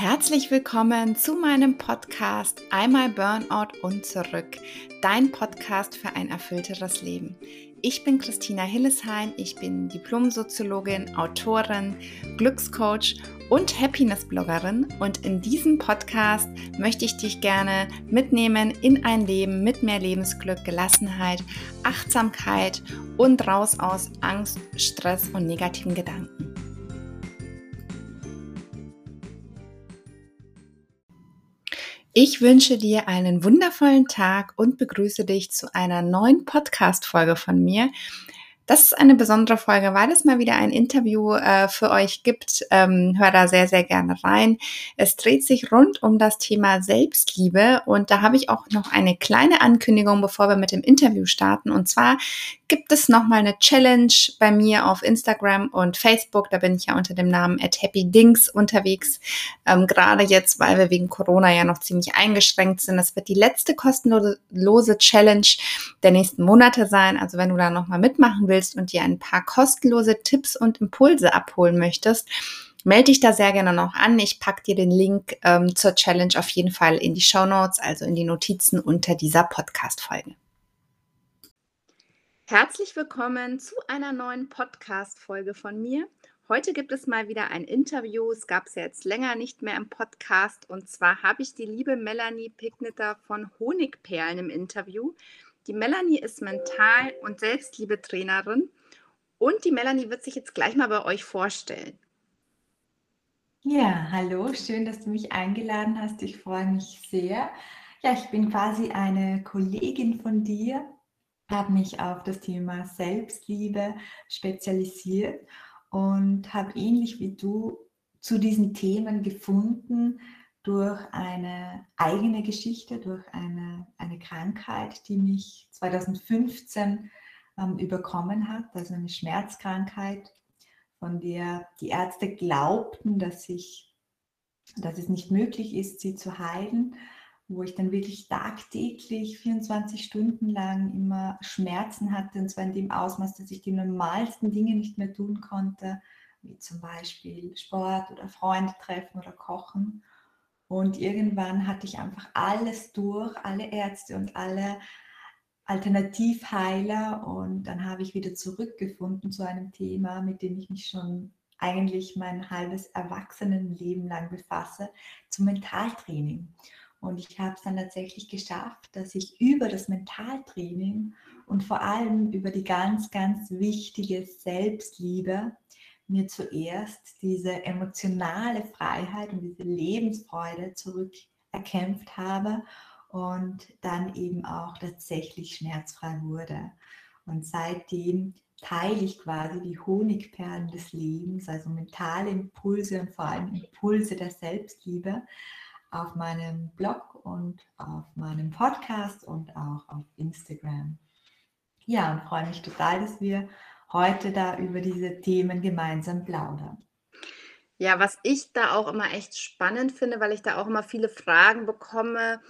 Herzlich willkommen zu meinem Podcast Einmal Burnout und zurück, dein Podcast für ein erfüllteres Leben. Ich bin Christina Hillesheim, ich bin Diplomsoziologin, Autorin, Glückscoach und Happiness-Bloggerin und in diesem Podcast möchte ich dich gerne mitnehmen in ein Leben mit mehr Lebensglück, Gelassenheit, Achtsamkeit und raus aus Angst, Stress und negativen Gedanken. Ich wünsche dir einen wundervollen Tag und begrüße dich zu einer neuen Podcast-Folge von mir. Das ist eine besondere Folge, weil es mal wieder ein Interview äh, für euch gibt. Ähm, hör da sehr, sehr gerne rein. Es dreht sich rund um das Thema Selbstliebe und da habe ich auch noch eine kleine Ankündigung, bevor wir mit dem Interview starten. Und zwar gibt es nochmal eine Challenge bei mir auf Instagram und Facebook. Da bin ich ja unter dem Namen at happydings unterwegs. Ähm, Gerade jetzt, weil wir wegen Corona ja noch ziemlich eingeschränkt sind. Das wird die letzte kostenlose Challenge der nächsten Monate sein. Also wenn du da nochmal mitmachen willst, willst und dir ein paar kostenlose Tipps und Impulse abholen möchtest, melde dich da sehr gerne noch an. Ich packe dir den Link ähm, zur Challenge auf jeden Fall in die Show Notes, also in die Notizen unter dieser Podcast-Folge. Herzlich willkommen zu einer neuen Podcast-Folge von mir. Heute gibt es mal wieder ein Interview. Es gab es ja jetzt länger nicht mehr im Podcast. Und zwar habe ich die liebe Melanie Picknitter von Honigperlen im Interview. Die Melanie ist Mental- und Selbstliebetrainerin und die Melanie wird sich jetzt gleich mal bei euch vorstellen. Ja, hallo, schön, dass du mich eingeladen hast. Ich freue mich sehr. Ja, ich bin quasi eine Kollegin von dir, habe mich auf das Thema Selbstliebe spezialisiert und habe ähnlich wie du zu diesen Themen gefunden, durch eine eigene Geschichte, durch eine, eine Krankheit, die mich 2015 ähm, überkommen hat, also eine Schmerzkrankheit, von der die Ärzte glaubten, dass, ich, dass es nicht möglich ist, sie zu heilen, wo ich dann wirklich tagtäglich 24 Stunden lang immer Schmerzen hatte, und zwar in dem Ausmaß, dass ich die normalsten Dinge nicht mehr tun konnte, wie zum Beispiel Sport oder Freunde treffen oder kochen. Und irgendwann hatte ich einfach alles durch, alle Ärzte und alle Alternativheiler. Und dann habe ich wieder zurückgefunden zu einem Thema, mit dem ich mich schon eigentlich mein halbes Erwachsenenleben lang befasse, zum Mentaltraining. Und ich habe es dann tatsächlich geschafft, dass ich über das Mentaltraining und vor allem über die ganz, ganz wichtige Selbstliebe mir zuerst diese emotionale Freiheit und diese Lebensfreude zurückerkämpft habe und dann eben auch tatsächlich schmerzfrei wurde. Und seitdem teile ich quasi die Honigperlen des Lebens, also mentale Impulse und vor allem Impulse der Selbstliebe auf meinem Blog und auf meinem Podcast und auch auf Instagram. Ja, und freue mich total, dass wir heute da über diese Themen gemeinsam plaudern. Ja, was ich da auch immer echt spannend finde, weil ich da auch immer viele Fragen bekomme,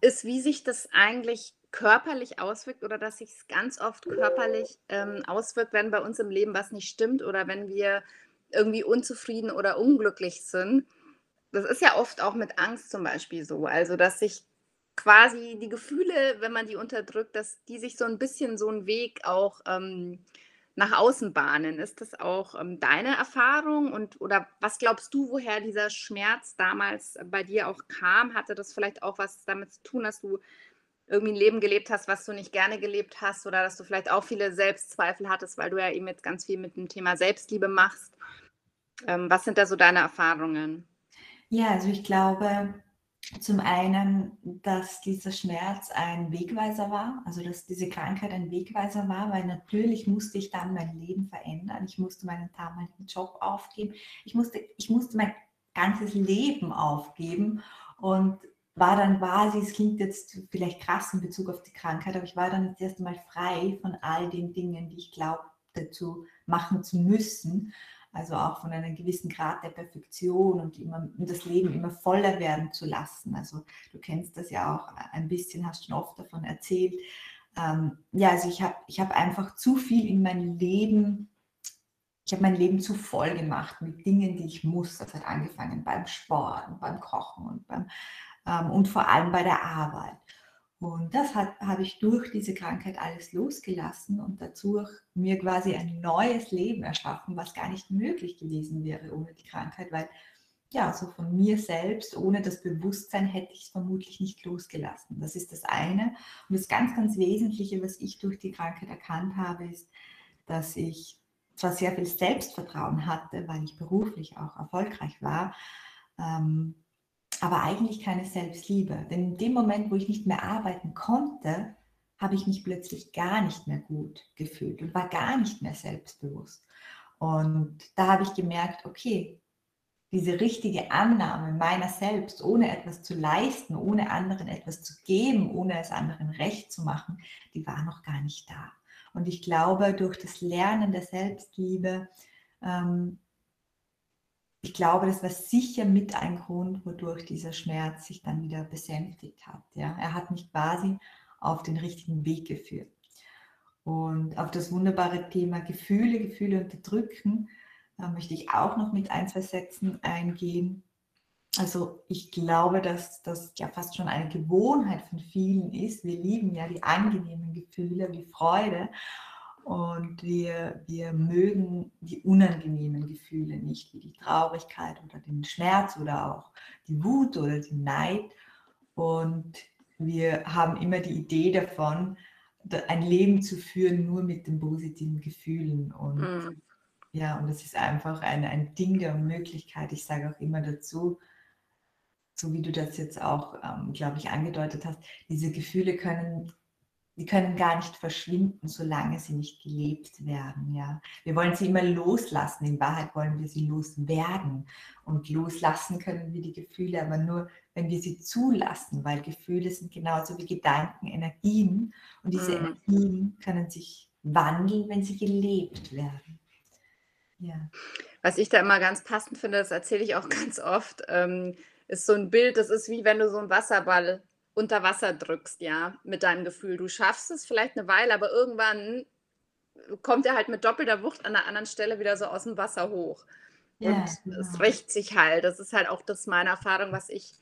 ist, wie sich das eigentlich körperlich auswirkt oder dass sich es ganz oft körperlich ähm, auswirkt, wenn bei uns im Leben was nicht stimmt oder wenn wir irgendwie unzufrieden oder unglücklich sind. Das ist ja oft auch mit Angst zum Beispiel so. Also, dass sich quasi die Gefühle, wenn man die unterdrückt, dass die sich so ein bisschen so einen Weg auch ähm, nach außen bahnen. Ist das auch ähm, deine Erfahrung und oder was glaubst du, woher dieser Schmerz damals bei dir auch kam? Hatte das vielleicht auch was damit zu tun, dass du irgendwie ein Leben gelebt hast, was du nicht gerne gelebt hast oder dass du vielleicht auch viele Selbstzweifel hattest, weil du ja eben jetzt ganz viel mit dem Thema Selbstliebe machst? Ähm, was sind da so deine Erfahrungen? Ja, also ich glaube, zum einen, dass dieser Schmerz ein Wegweiser war, also dass diese Krankheit ein Wegweiser war, weil natürlich musste ich dann mein Leben verändern. Ich musste meinen damaligen Job aufgeben. Ich musste, ich musste mein ganzes Leben aufgeben und war dann quasi, es klingt jetzt vielleicht krass in Bezug auf die Krankheit, aber ich war dann das erste Mal frei von all den Dingen, die ich glaubte zu machen zu müssen also auch von einem gewissen Grad der Perfektion und immer, das Leben immer voller werden zu lassen. Also du kennst das ja auch ein bisschen, hast schon oft davon erzählt. Ähm, ja, also ich habe ich hab einfach zu viel in mein Leben ich habe mein Leben zu voll gemacht mit Dingen, die ich muss. Das hat angefangen beim Sport beim Kochen und, beim, ähm, und vor allem bei der Arbeit. Und das habe ich durch diese Krankheit alles losgelassen und dazu mir quasi ein neues Leben erschaffen, was gar nicht möglich gewesen wäre ohne die Krankheit, weil ja, so von mir selbst, ohne das Bewusstsein hätte ich es vermutlich nicht losgelassen. Das ist das eine. Und das ganz, ganz Wesentliche, was ich durch die Krankheit erkannt habe, ist, dass ich zwar sehr viel Selbstvertrauen hatte, weil ich beruflich auch erfolgreich war, ähm, aber eigentlich keine Selbstliebe. Denn in dem Moment, wo ich nicht mehr arbeiten konnte, habe ich mich plötzlich gar nicht mehr gut gefühlt und war gar nicht mehr selbstbewusst. Und da habe ich gemerkt, okay, diese richtige Annahme meiner selbst, ohne etwas zu leisten, ohne anderen etwas zu geben, ohne es anderen recht zu machen, die war noch gar nicht da. Und ich glaube, durch das Lernen der Selbstliebe, ähm, ich glaube, das war sicher mit ein Grund, wodurch dieser Schmerz sich dann wieder besänftigt hat. Ja? Er hat mich quasi auf den richtigen Weg geführt. Und auf das wunderbare Thema Gefühle, Gefühle unterdrücken, möchte ich auch noch mit ein, zwei Sätzen eingehen. Also ich glaube, dass das ja fast schon eine Gewohnheit von vielen ist. Wir lieben ja die angenehmen Gefühle wie Freude und wir, wir mögen die unangenehmen Gefühle nicht, wie die Traurigkeit oder den Schmerz oder auch die Wut oder den Neid. Und wir haben immer die Idee davon, ein Leben zu führen nur mit den positiven Gefühlen. Und mm. ja, und das ist einfach ein, ein Ding der Möglichkeit. Ich sage auch immer dazu, so wie du das jetzt auch, ähm, glaube ich, angedeutet hast, diese Gefühle können, die können gar nicht verschwinden, solange sie nicht gelebt werden. Ja. Wir wollen sie immer loslassen. In Wahrheit wollen wir sie loswerden. Und loslassen können wir die Gefühle, aber nur, wenn wir sie zulassen, weil Gefühle sind genauso wie Gedanken Energien. Und diese mhm. Energien können sich wandeln, wenn sie gelebt werden. Ja. Was ich da immer ganz passend finde, das erzähle ich auch ganz oft. Ähm, ist so ein Bild, das ist wie wenn du so einen Wasserball unter Wasser drückst, ja, mit deinem Gefühl. Du schaffst es vielleicht eine Weile, aber irgendwann kommt er halt mit doppelter Wucht an einer anderen Stelle wieder so aus dem Wasser hoch. Und genau. es rächt sich halt. Das ist halt auch das meine Erfahrung, was ich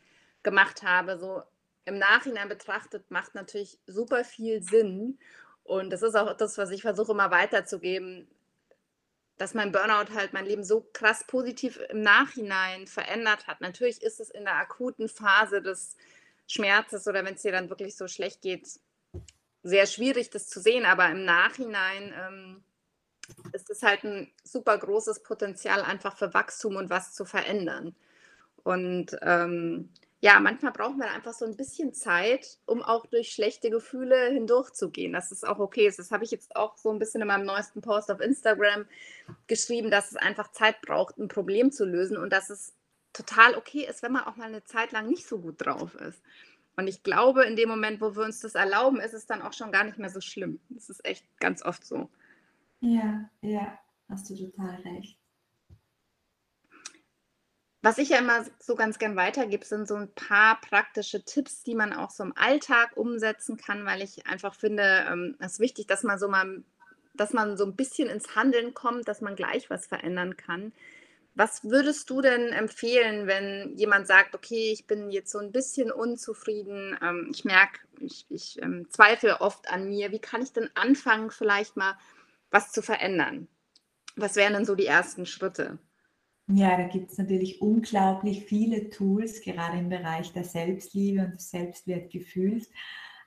gemacht habe. So im Nachhinein betrachtet macht natürlich super viel Sinn. Und das ist auch das, was ich versuche immer weiterzugeben dass mein Burnout halt mein Leben so krass positiv im Nachhinein verändert hat. Natürlich ist es in der akuten Phase des Schmerzes oder wenn es dir dann wirklich so schlecht geht, sehr schwierig, das zu sehen, aber im Nachhinein ähm, ist es halt ein super großes Potenzial einfach für Wachstum und was zu verändern. Und ähm, ja, manchmal brauchen wir einfach so ein bisschen Zeit, um auch durch schlechte Gefühle hindurchzugehen. Das ist auch okay. Das habe ich jetzt auch so ein bisschen in meinem neuesten Post auf Instagram geschrieben, dass es einfach Zeit braucht, ein Problem zu lösen und dass es total okay ist, wenn man auch mal eine Zeit lang nicht so gut drauf ist. Und ich glaube, in dem Moment, wo wir uns das erlauben, ist es dann auch schon gar nicht mehr so schlimm. Das ist echt ganz oft so. Ja, ja, hast du total recht. Was ich ja immer so ganz gern weitergebe, sind so ein paar praktische Tipps, die man auch so im Alltag umsetzen kann, weil ich einfach finde, ähm, es ist wichtig, dass man so mal, dass man so ein bisschen ins Handeln kommt, dass man gleich was verändern kann. Was würdest du denn empfehlen, wenn jemand sagt, okay, ich bin jetzt so ein bisschen unzufrieden, ähm, ich merke, ich, ich ähm, zweifle oft an mir, wie kann ich denn anfangen, vielleicht mal was zu verändern? Was wären denn so die ersten Schritte? Ja, da gibt es natürlich unglaublich viele Tools, gerade im Bereich der Selbstliebe und des Selbstwertgefühls.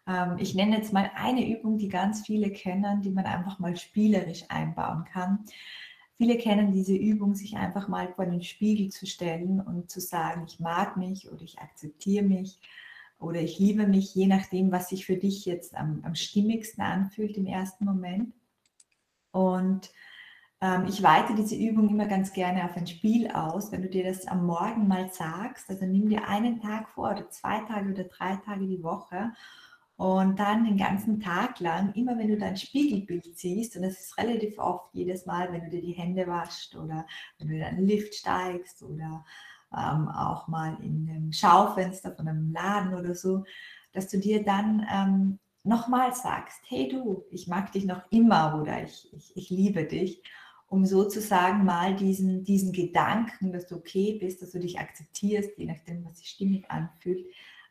Ähm, ich nenne jetzt mal eine Übung, die ganz viele kennen, die man einfach mal spielerisch einbauen kann. Viele kennen diese Übung, sich einfach mal vor den Spiegel zu stellen und zu sagen, ich mag mich oder ich akzeptiere mich oder ich liebe mich, je nachdem, was sich für dich jetzt am, am stimmigsten anfühlt im ersten Moment. Und ähm, ich weite diese Übung immer ganz gerne auf ein Spiel aus. Wenn du dir das am Morgen mal sagst, also nimm dir einen Tag vor oder zwei Tage oder drei Tage die Woche und dann den ganzen Tag lang, immer wenn du dein Spiegelbild siehst, und das ist relativ oft jedes Mal, wenn du dir die Hände waschst oder wenn du in einen Lift steigst oder ähm, auch mal in einem Schaufenster von einem Laden oder so, dass du dir dann ähm, nochmal sagst, hey du, ich mag dich noch immer oder ich, ich, ich liebe dich um sozusagen mal diesen, diesen Gedanken, dass du okay bist, dass du dich akzeptierst, je nachdem, was sich stimmig anfühlt,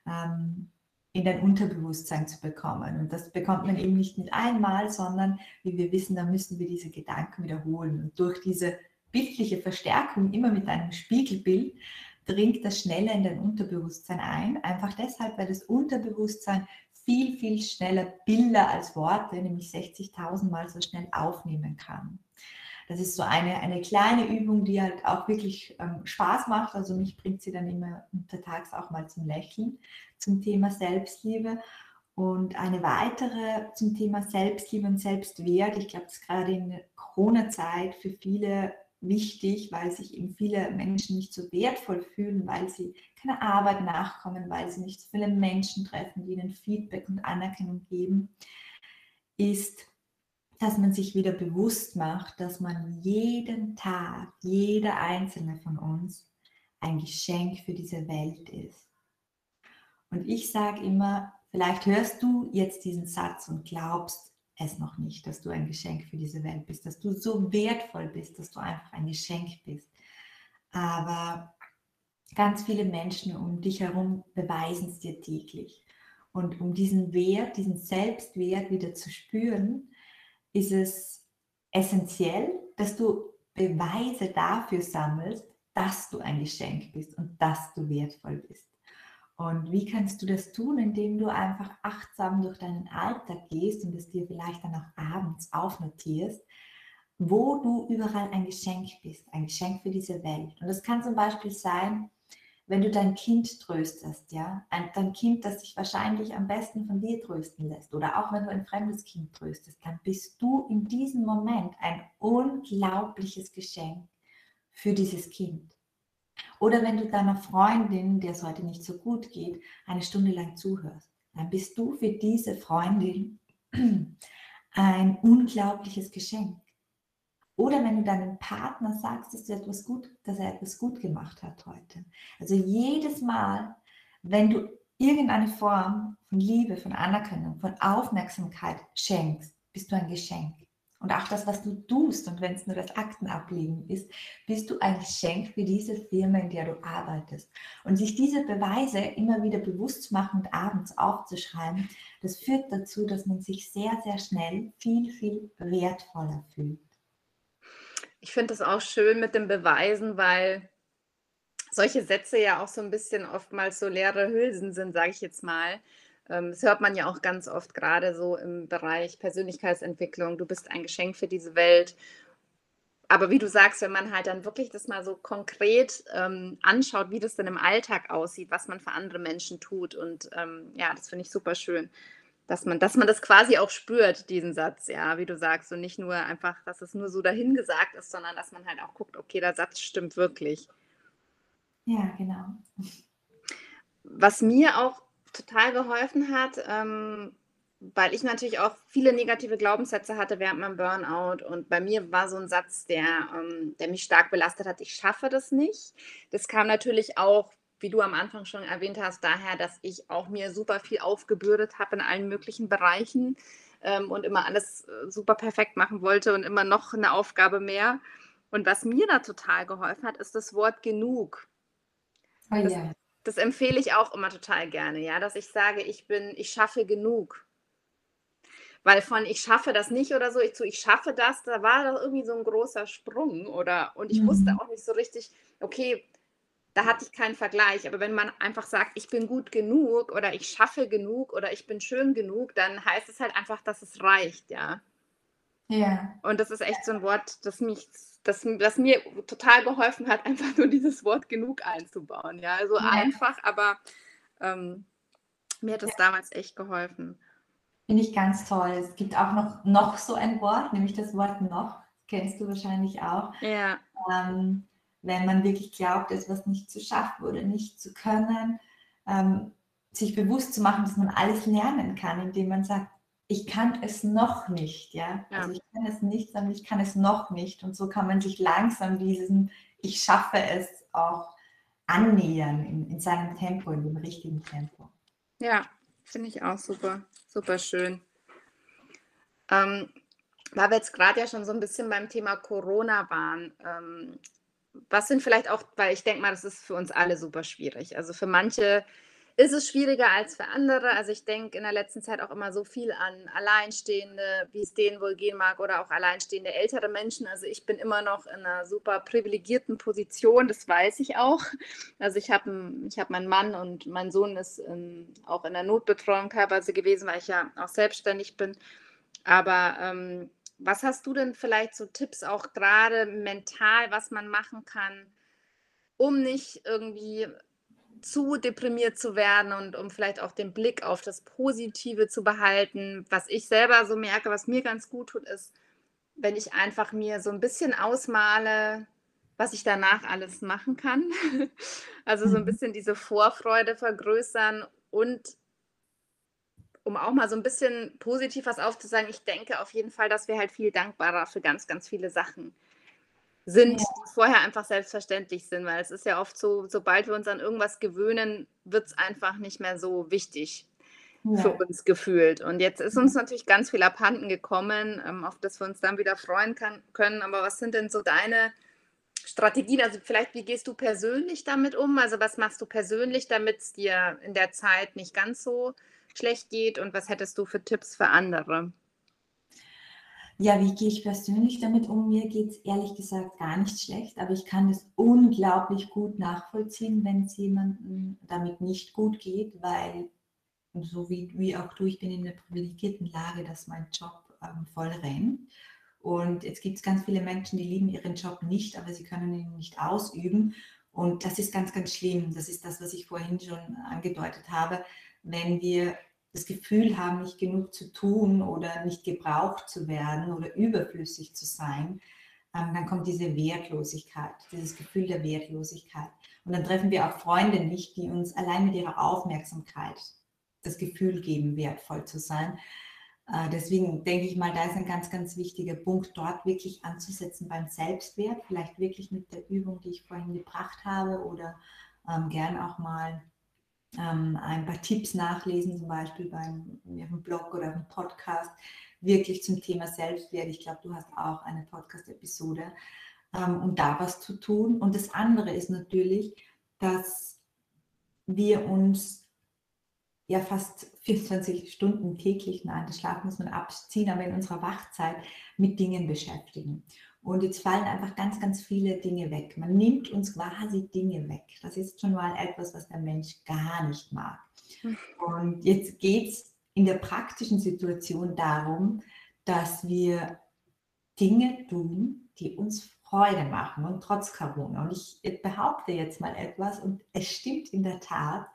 ähm, in dein Unterbewusstsein zu bekommen. Und das bekommt man eben nicht mit einmal, sondern wie wir wissen, da müssen wir diese Gedanken wiederholen. Und durch diese bildliche Verstärkung immer mit einem Spiegelbild dringt das schneller in dein Unterbewusstsein ein. Einfach deshalb, weil das Unterbewusstsein viel, viel schneller Bilder als Worte, nämlich 60.000 Mal so schnell aufnehmen kann. Das ist so eine, eine kleine Übung, die halt auch wirklich ähm, Spaß macht. Also mich bringt sie dann immer untertags auch mal zum Lächeln zum Thema Selbstliebe. Und eine weitere zum Thema Selbstliebe und Selbstwert. Ich glaube, das ist gerade in der Corona-Zeit für viele wichtig, weil sich eben viele Menschen nicht so wertvoll fühlen, weil sie keiner Arbeit nachkommen, weil sie nicht so viele Menschen treffen, die ihnen Feedback und Anerkennung geben, ist dass man sich wieder bewusst macht, dass man jeden Tag, jeder einzelne von uns ein Geschenk für diese Welt ist. Und ich sage immer, vielleicht hörst du jetzt diesen Satz und glaubst es noch nicht, dass du ein Geschenk für diese Welt bist, dass du so wertvoll bist, dass du einfach ein Geschenk bist. Aber ganz viele Menschen um dich herum beweisen es dir täglich. Und um diesen Wert, diesen Selbstwert wieder zu spüren, ist es essentiell, dass du Beweise dafür sammelst, dass du ein Geschenk bist und dass du wertvoll bist. Und wie kannst du das tun, indem du einfach achtsam durch deinen Alltag gehst und es dir vielleicht dann auch abends aufnotierst, wo du überall ein Geschenk bist, ein Geschenk für diese Welt. Und das kann zum Beispiel sein, wenn du dein Kind tröstest, ja, ein, dein Kind, das sich wahrscheinlich am besten von dir trösten lässt, oder auch wenn du ein fremdes Kind tröstest, dann bist du in diesem Moment ein unglaubliches Geschenk für dieses Kind. Oder wenn du deiner Freundin, der es heute nicht so gut geht, eine Stunde lang zuhörst, dann bist du für diese Freundin ein unglaubliches Geschenk. Oder wenn du deinem Partner sagst, dass, du etwas gut, dass er etwas gut gemacht hat heute. Also jedes Mal, wenn du irgendeine Form von Liebe, von Anerkennung, von Aufmerksamkeit schenkst, bist du ein Geschenk. Und auch das, was du tust, und wenn es nur das Aktenablegen ist, bist du ein Geschenk für diese Firma, in der du arbeitest. Und sich diese Beweise immer wieder bewusst zu machen und abends aufzuschreiben, das führt dazu, dass man sich sehr, sehr schnell viel, viel wertvoller fühlt. Ich finde das auch schön mit dem Beweisen, weil solche Sätze ja auch so ein bisschen oftmals so leere Hülsen sind, sage ich jetzt mal. Ähm, das hört man ja auch ganz oft gerade so im Bereich Persönlichkeitsentwicklung. Du bist ein Geschenk für diese Welt. Aber wie du sagst, wenn man halt dann wirklich das mal so konkret ähm, anschaut, wie das denn im Alltag aussieht, was man für andere Menschen tut. Und ähm, ja, das finde ich super schön dass man, dass man das quasi auch spürt, diesen Satz, ja, wie du sagst, und nicht nur einfach, dass es nur so dahingesagt ist, sondern dass man halt auch guckt, okay, der Satz stimmt wirklich. Ja, genau. Was mir auch total geholfen hat, ähm, weil ich natürlich auch viele negative Glaubenssätze hatte während meinem Burnout und bei mir war so ein Satz, der, ähm, der mich stark belastet hat, ich schaffe das nicht. Das kam natürlich auch wie du am Anfang schon erwähnt hast, daher, dass ich auch mir super viel aufgebürdet habe in allen möglichen Bereichen ähm, und immer alles äh, super perfekt machen wollte und immer noch eine Aufgabe mehr. Und was mir da total geholfen hat, ist das Wort genug. Oh, das, ja. das empfehle ich auch immer total gerne, ja, dass ich sage, ich bin, ich schaffe genug. Weil von ich schaffe das nicht oder so, ich zu ich schaffe das, da war doch irgendwie so ein großer Sprung oder und ich mhm. wusste auch nicht so richtig, okay, da hatte ich keinen Vergleich. Aber wenn man einfach sagt, ich bin gut genug oder ich schaffe genug oder ich bin schön genug, dann heißt es halt einfach, dass es reicht, ja. Ja. Und das ist echt so ein Wort, das mich, das, das mir total geholfen hat, einfach nur dieses Wort genug einzubauen. Ja, also ja. einfach, aber ähm, mir hat das ja. damals echt geholfen. Finde ich ganz toll. Es gibt auch noch, noch so ein Wort, nämlich das Wort noch. Kennst du wahrscheinlich auch. Ja. Ähm, wenn man wirklich glaubt, etwas nicht zu schaffen oder nicht zu können, ähm, sich bewusst zu machen, dass man alles lernen kann, indem man sagt, ich kann es noch nicht, ja? ja. Also ich kann es nicht, sondern ich kann es noch nicht. Und so kann man sich langsam diesem Ich schaffe es auch annähern in, in seinem Tempo, in dem richtigen Tempo. Ja, finde ich auch super, super schön. Ähm, weil wir jetzt gerade ja schon so ein bisschen beim Thema Corona waren, ähm, was sind vielleicht auch, weil ich denke mal, das ist für uns alle super schwierig. Also für manche ist es schwieriger als für andere. Also ich denke in der letzten Zeit auch immer so viel an Alleinstehende, wie es denen wohl gehen mag, oder auch alleinstehende ältere Menschen. Also ich bin immer noch in einer super privilegierten Position, das weiß ich auch. Also ich habe hab meinen Mann und mein Sohn ist in, auch in der Notbetreuung teilweise gewesen, weil ich ja auch selbstständig bin. Aber ähm, was hast du denn vielleicht so Tipps auch gerade mental, was man machen kann, um nicht irgendwie zu deprimiert zu werden und um vielleicht auch den Blick auf das Positive zu behalten. Was ich selber so merke, was mir ganz gut tut, ist, wenn ich einfach mir so ein bisschen ausmale, was ich danach alles machen kann. Also so ein mhm. bisschen diese Vorfreude vergrößern und um auch mal so ein bisschen positiv was aufzusagen, ich denke auf jeden Fall, dass wir halt viel dankbarer für ganz, ganz viele Sachen sind, ja. die vorher einfach selbstverständlich sind, weil es ist ja oft so, sobald wir uns an irgendwas gewöhnen, wird es einfach nicht mehr so wichtig ja. für uns gefühlt. Und jetzt ist uns natürlich ganz viel abhanden gekommen, ähm, auf das wir uns dann wieder freuen kann, können. Aber was sind denn so deine Strategien? Also vielleicht, wie gehst du persönlich damit um? Also was machst du persönlich, damit es dir in der Zeit nicht ganz so schlecht geht und was hättest du für Tipps für andere? Ja, wie gehe ich persönlich damit um? Mir geht es ehrlich gesagt gar nicht schlecht, aber ich kann es unglaublich gut nachvollziehen, wenn es jemandem damit nicht gut geht, weil so wie, wie auch du, ich bin in einer privilegierten Lage, dass mein Job ähm, voll rennt. Und jetzt gibt es ganz viele Menschen, die lieben ihren Job nicht, aber sie können ihn nicht ausüben. Und das ist ganz, ganz schlimm. Das ist das, was ich vorhin schon angedeutet habe. Wenn wir das Gefühl haben, nicht genug zu tun oder nicht gebraucht zu werden oder überflüssig zu sein, ähm, dann kommt diese Wertlosigkeit, dieses Gefühl der Wertlosigkeit. Und dann treffen wir auch Freunde nicht, die uns allein mit ihrer Aufmerksamkeit das Gefühl geben, wertvoll zu sein. Äh, deswegen denke ich mal, da ist ein ganz, ganz wichtiger Punkt, dort wirklich anzusetzen beim Selbstwert, vielleicht wirklich mit der Übung, die ich vorhin gebracht habe oder ähm, gern auch mal ähm, ein paar Tipps nachlesen, zum Beispiel beim ihrem Blog oder einem Podcast, wirklich zum Thema Selbstwert. Ich glaube, du hast auch eine Podcast-Episode, ähm, um da was zu tun. Und das andere ist natürlich, dass wir uns ja fast 24 Stunden täglich, nein, das Schlaf muss man abziehen, aber in unserer Wachzeit mit Dingen beschäftigen. Und jetzt fallen einfach ganz, ganz viele Dinge weg. Man nimmt uns quasi Dinge weg. Das ist schon mal etwas, was der Mensch gar nicht mag. Und jetzt geht es in der praktischen Situation darum, dass wir Dinge tun, die uns Freude machen und trotz Corona. Und ich behaupte jetzt mal etwas und es stimmt in der Tat.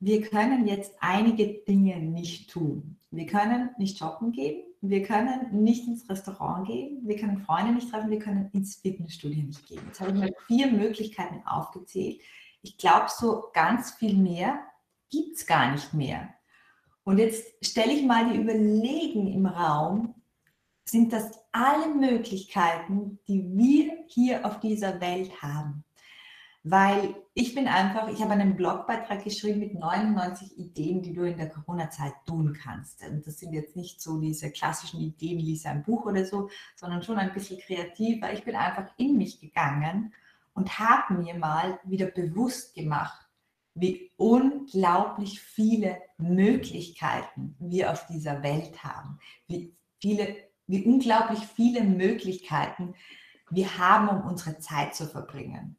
Wir können jetzt einige Dinge nicht tun. Wir können nicht shoppen gehen, wir können nicht ins Restaurant gehen, wir können Freunde nicht treffen, wir können ins Fitnessstudio nicht gehen. Jetzt habe ich mal vier Möglichkeiten aufgezählt. Ich glaube, so ganz viel mehr gibt es gar nicht mehr. Und jetzt stelle ich mal die Überlegen im Raum, sind das alle Möglichkeiten, die wir hier auf dieser Welt haben? Weil ich bin einfach, ich habe einen Blogbeitrag geschrieben mit 99 Ideen, die du in der Corona-Zeit tun kannst. Und das sind jetzt nicht so diese klassischen Ideen, lese ein Buch oder so, sondern schon ein bisschen kreativer. Ich bin einfach in mich gegangen und habe mir mal wieder bewusst gemacht, wie unglaublich viele Möglichkeiten wir auf dieser Welt haben, wie viele, wie unglaublich viele Möglichkeiten wir haben, um unsere Zeit zu verbringen.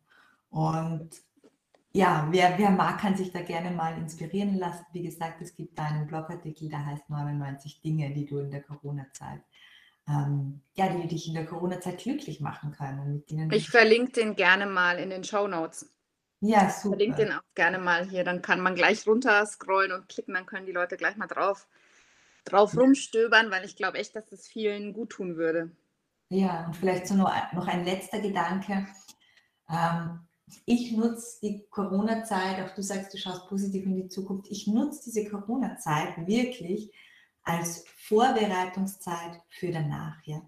Und ja, wer, wer mag, kann sich da gerne mal inspirieren lassen. Wie gesagt, es gibt da einen Blogartikel, der heißt 99 Dinge, die du in der Corona-Zeit, ähm, ja, die dich in der Corona-Zeit glücklich machen können. ich verlinke den gerne mal in den Show Notes. Ja, super. Ich verlinke den auch gerne mal hier. Dann kann man gleich runter scrollen und klicken, dann können die Leute gleich mal drauf, drauf rumstöbern, weil ich glaube echt, dass es vielen gut tun würde. Ja, und vielleicht so noch, noch ein letzter Gedanke. Ähm, ich nutze die Corona-Zeit, auch du sagst, du schaust positiv in die Zukunft, ich nutze diese Corona-Zeit wirklich als Vorbereitungszeit für danach. Ja.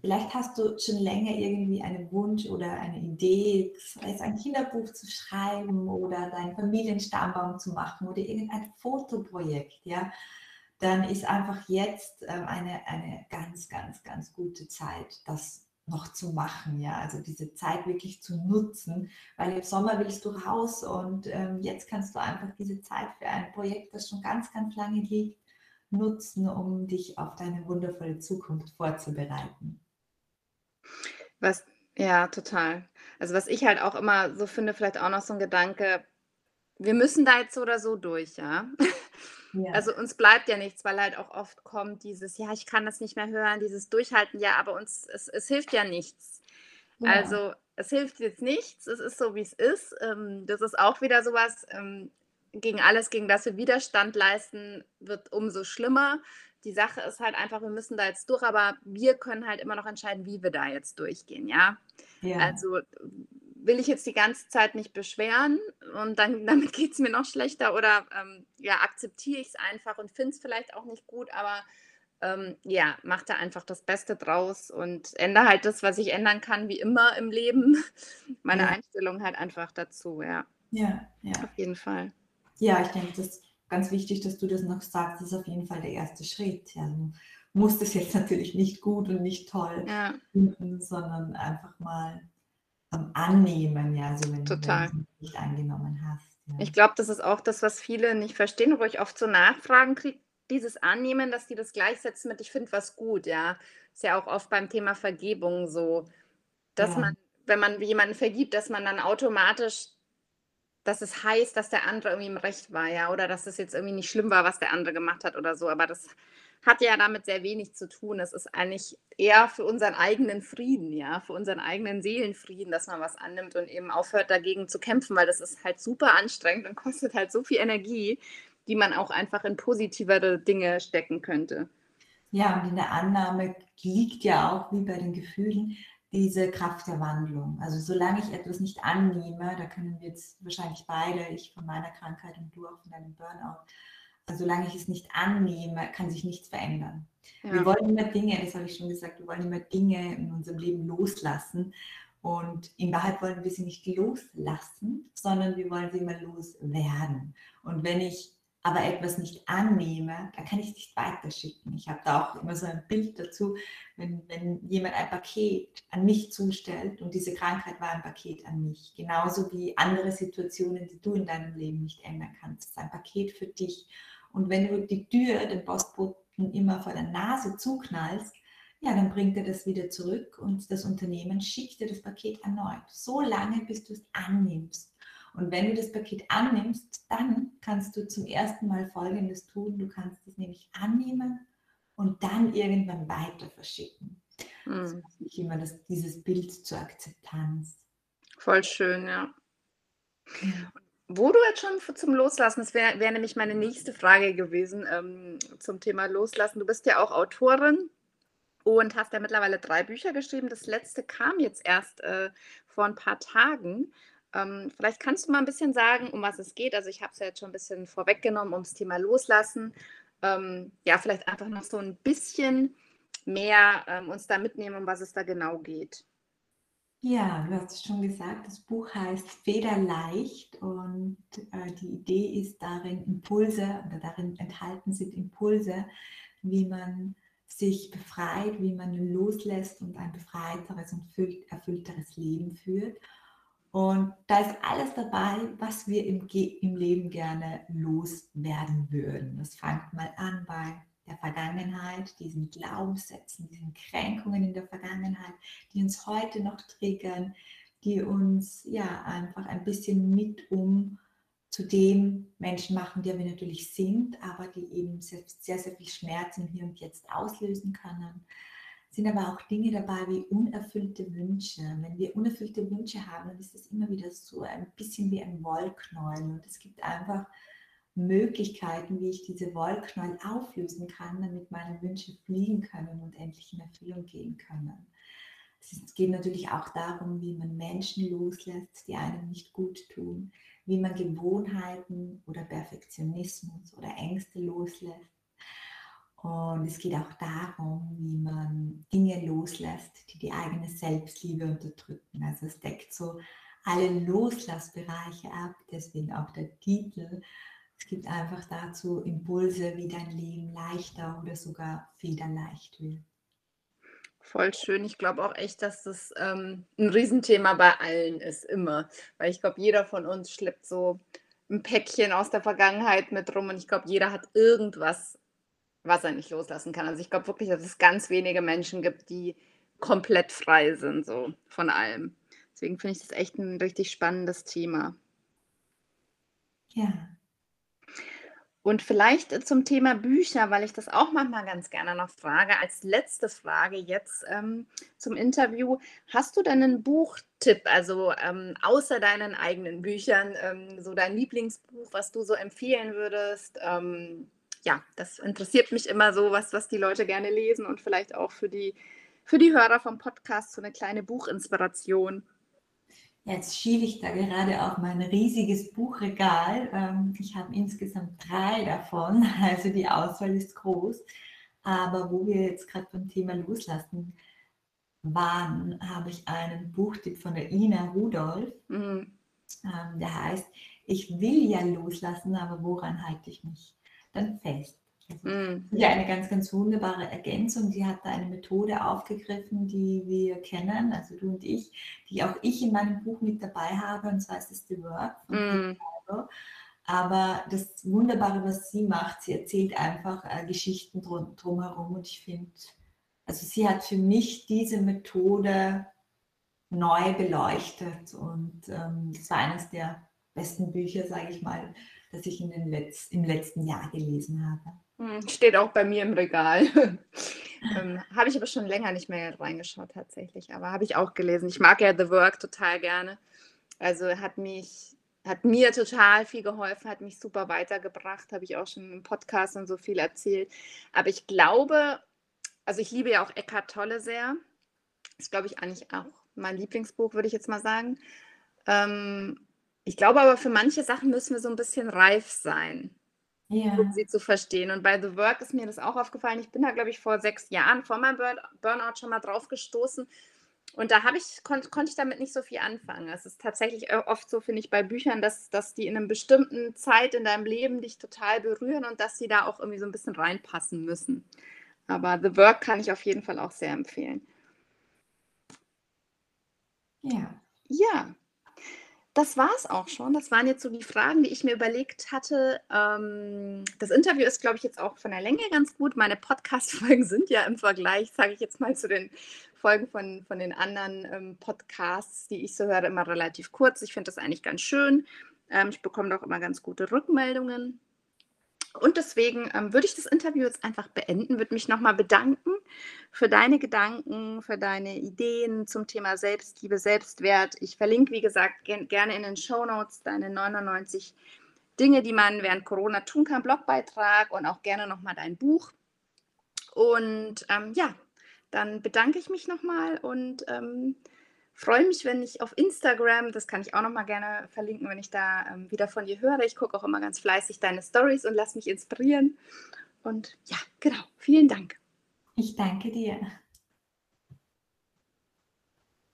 Vielleicht hast du schon länger irgendwie einen Wunsch oder eine Idee, sei es ein Kinderbuch zu schreiben oder deinen Familienstammbaum zu machen oder irgendein Fotoprojekt. Ja. dann ist einfach jetzt ähm, eine, eine ganz, ganz, ganz gute Zeit, das noch zu machen, ja, also diese Zeit wirklich zu nutzen, weil im Sommer willst du raus und ähm, jetzt kannst du einfach diese Zeit für ein Projekt, das schon ganz, ganz lange liegt, nutzen, um dich auf deine wundervolle Zukunft vorzubereiten. Was, ja, total. Also was ich halt auch immer so finde, vielleicht auch noch so ein Gedanke, wir müssen da jetzt so oder so durch, ja. Ja. Also uns bleibt ja nichts, weil halt auch oft kommt dieses, ja, ich kann das nicht mehr hören, dieses Durchhalten, ja, aber uns, es, es hilft ja nichts. Ja. Also es hilft jetzt nichts, es ist so, wie es ist. Ähm, das ist auch wieder sowas, ähm, gegen alles, gegen das wir Widerstand leisten, wird umso schlimmer. Die Sache ist halt einfach, wir müssen da jetzt durch, aber wir können halt immer noch entscheiden, wie wir da jetzt durchgehen, ja. ja. Also will ich jetzt die ganze Zeit mich beschweren und dann damit geht es mir noch schlechter oder ähm, ja, akzeptiere ich es einfach und finde es vielleicht auch nicht gut, aber ähm, ja, mach da einfach das Beste draus und ändere halt das, was ich ändern kann, wie immer im Leben. Meine ja. Einstellung halt einfach dazu, ja. Ja, ja. Auf jeden Fall. Ja, ich denke, das ist ganz wichtig, dass du das noch sagst. Das ist auf jeden Fall der erste Schritt. Ja, du musst es jetzt natürlich nicht gut und nicht toll ja. finden, sondern einfach mal Annehmen, ja, so wenn, Total. du es nicht angenommen hast. Ja. Ich glaube, das ist auch das, was viele nicht verstehen, wo ich oft so Nachfragen kriege, dieses Annehmen, dass die das gleichsetzen mit, ich finde was gut, ja. Ist ja auch oft beim Thema Vergebung so, dass ja. man, wenn man jemanden vergibt, dass man dann automatisch, dass es heißt, dass der andere irgendwie im Recht war, ja, oder dass es jetzt irgendwie nicht schlimm war, was der andere gemacht hat oder so. Aber das hat ja damit sehr wenig zu tun. Es ist eigentlich eher für unseren eigenen Frieden, ja, für unseren eigenen Seelenfrieden, dass man was annimmt und eben aufhört, dagegen zu kämpfen, weil das ist halt super anstrengend und kostet halt so viel Energie, die man auch einfach in positivere Dinge stecken könnte. Ja, und in der Annahme liegt ja auch, wie bei den Gefühlen, diese Kraft der Wandlung. Also solange ich etwas nicht annehme, da können wir jetzt wahrscheinlich beide, ich von meiner Krankheit und du auch von deinem Burnout, solange ich es nicht annehme, kann sich nichts verändern. Ja. Wir wollen immer Dinge, das habe ich schon gesagt, wir wollen immer Dinge in unserem Leben loslassen. Und in Wahrheit wollen wir sie nicht loslassen, sondern wir wollen sie immer loswerden. Und wenn ich aber etwas nicht annehme, dann kann ich es nicht weiterschicken. Ich habe da auch immer so ein Bild dazu, wenn, wenn jemand ein Paket an mich zustellt und diese Krankheit war ein Paket an mich, genauso wie andere Situationen, die du in deinem Leben nicht ändern kannst. Es ist ein Paket für dich. Und wenn du die Tür, den Postboten immer vor der Nase zuknallst, ja, dann bringt er das wieder zurück und das Unternehmen schickt dir das Paket erneut. So lange, bis du es annimmst. Und wenn du das Paket annimmst, dann kannst du zum ersten Mal Folgendes tun. Du kannst es nämlich annehmen und dann irgendwann weiter verschicken. Mhm. Das ist immer das, dieses Bild zur Akzeptanz. Voll schön, ja. ja. Wo du jetzt schon zum Loslassen, das wäre wär nämlich meine nächste Frage gewesen ähm, zum Thema Loslassen. Du bist ja auch Autorin und hast ja mittlerweile drei Bücher geschrieben. Das letzte kam jetzt erst äh, vor ein paar Tagen. Ähm, vielleicht kannst du mal ein bisschen sagen, um was es geht. Also ich habe es ja jetzt schon ein bisschen vorweggenommen ums Thema Loslassen. Ähm, ja, vielleicht einfach noch so ein bisschen mehr ähm, uns da mitnehmen, um was es da genau geht. Ja, du hast es schon gesagt, das Buch heißt Federleicht und äh, die Idee ist darin Impulse oder darin enthalten sind Impulse, wie man sich befreit, wie man loslässt und ein befreiteres und erfüllteres Leben führt. Und da ist alles dabei, was wir im, im Leben gerne loswerden würden. Das fängt mal an bei der Vergangenheit, diesen Glaubenssätzen, diesen Kränkungen in der Vergangenheit, die uns heute noch triggern, die uns ja einfach ein bisschen mit um zu dem Menschen machen, der wir natürlich sind, aber die eben sehr, sehr, sehr viel Schmerz im Hier und Jetzt auslösen können. Sind aber auch Dinge dabei wie unerfüllte Wünsche. Wenn wir unerfüllte Wünsche haben, dann ist das immer wieder so ein bisschen wie ein Wollknäuel. Und es gibt einfach Möglichkeiten, wie ich diese Wollknäuel auflösen kann, damit meine Wünsche fliegen können und endlich in Erfüllung gehen können. Es geht natürlich auch darum, wie man Menschen loslässt, die einem nicht gut tun, wie man Gewohnheiten oder Perfektionismus oder Ängste loslässt. Und es geht auch darum, wie man Dinge loslässt, die die eigene Selbstliebe unterdrücken. Also es deckt so alle Loslassbereiche ab, deswegen auch der Titel Es gibt einfach dazu Impulse, wie dein Leben leichter oder sogar federleicht wird. Voll schön. Ich glaube auch echt, dass das ähm, ein Riesenthema bei allen ist, immer. Weil ich glaube, jeder von uns schleppt so ein Päckchen aus der Vergangenheit mit rum und ich glaube, jeder hat irgendwas, was er nicht loslassen kann. Also ich glaube wirklich, dass es ganz wenige Menschen gibt, die komplett frei sind, so von allem. Deswegen finde ich das echt ein richtig spannendes Thema. Ja. Und vielleicht zum Thema Bücher, weil ich das auch manchmal ganz gerne noch frage. Als letzte Frage jetzt ähm, zum Interview. Hast du denn einen Buchtipp, also ähm, außer deinen eigenen Büchern, ähm, so dein Lieblingsbuch, was du so empfehlen würdest? Ähm, ja, das interessiert mich immer so, was, was die Leute gerne lesen und vielleicht auch für die, für die Hörer vom Podcast so eine kleine Buchinspiration. Jetzt schiebe ich da gerade auf mein riesiges Buchregal. Ähm, ich habe insgesamt drei davon, also die Auswahl ist groß. Aber wo wir jetzt gerade beim Thema Loslassen waren, habe ich einen Buchtipp von der Ina Rudolph. Mhm. Ähm, der heißt, ich will ja loslassen, aber woran halte ich mich dann fest? Mhm. Ja, eine ganz, ganz wunderbare Ergänzung. Die hat da eine Methode aufgegriffen, die wir kennen, also du und ich, die auch ich in meinem Buch mit dabei habe, und zwar ist es The Work mhm. Aber das Wunderbare, was sie macht, sie erzählt einfach äh, Geschichten drum, drumherum und ich finde, also sie hat für mich diese Methode neu beleuchtet und ähm, das war eines der besten Bücher, sage ich mal, das ich in den Letz-, im letzten Jahr gelesen habe. Hm, steht auch bei mir im Regal. ähm, habe ich aber schon länger nicht mehr reingeschaut tatsächlich, aber habe ich auch gelesen. Ich mag ja The Work total gerne. Also hat mich, hat mir total viel geholfen, hat mich super weitergebracht, habe ich auch schon im Podcast und so viel erzählt. Aber ich glaube, also ich liebe ja auch Eckhart Tolle sehr. Ist, glaube ich, eigentlich auch mein Lieblingsbuch, würde ich jetzt mal sagen. Ähm, ich glaube aber, für manche Sachen müssen wir so ein bisschen reif sein ja. um sie zu verstehen. Und bei The Work ist mir das auch aufgefallen. Ich bin da, glaube ich, vor sechs Jahren vor meinem Burn Burnout schon mal drauf gestoßen. Und da ich, kon konnte ich damit nicht so viel anfangen. Es ist tatsächlich oft so, finde ich, bei Büchern, dass, dass die in einer bestimmten Zeit in deinem Leben dich total berühren und dass sie da auch irgendwie so ein bisschen reinpassen müssen. Aber The Work kann ich auf jeden Fall auch sehr empfehlen. Ja. Ja, das war es auch schon. Das waren jetzt so die Fragen, die ich mir überlegt hatte. Ähm, das Interview ist, glaube ich, jetzt auch von der Länge ganz gut. Meine Podcast-Folgen sind ja im Vergleich, sage ich jetzt mal, zu den Folgen von, von den anderen ähm, Podcasts, die ich so höre, immer relativ kurz. Ich finde das eigentlich ganz schön. Ähm, ich bekomme auch immer ganz gute Rückmeldungen. Und deswegen ähm, würde ich das Interview jetzt einfach beenden, würde mich nochmal bedanken für deine Gedanken, für deine Ideen zum Thema Selbstliebe, Selbstwert. Ich verlinke, wie gesagt, ge gerne in den Show Notes deine 99 Dinge, die man während Corona tun kann, Blogbeitrag und auch gerne nochmal dein Buch. Und ähm, ja, dann bedanke ich mich nochmal und ähm, freue mich, wenn ich auf Instagram, das kann ich auch noch mal gerne verlinken, wenn ich da ähm, wieder von dir höre. Ich gucke auch immer ganz fleißig deine Stories und lass mich inspirieren. Und ja, genau, vielen Dank. Ich danke dir.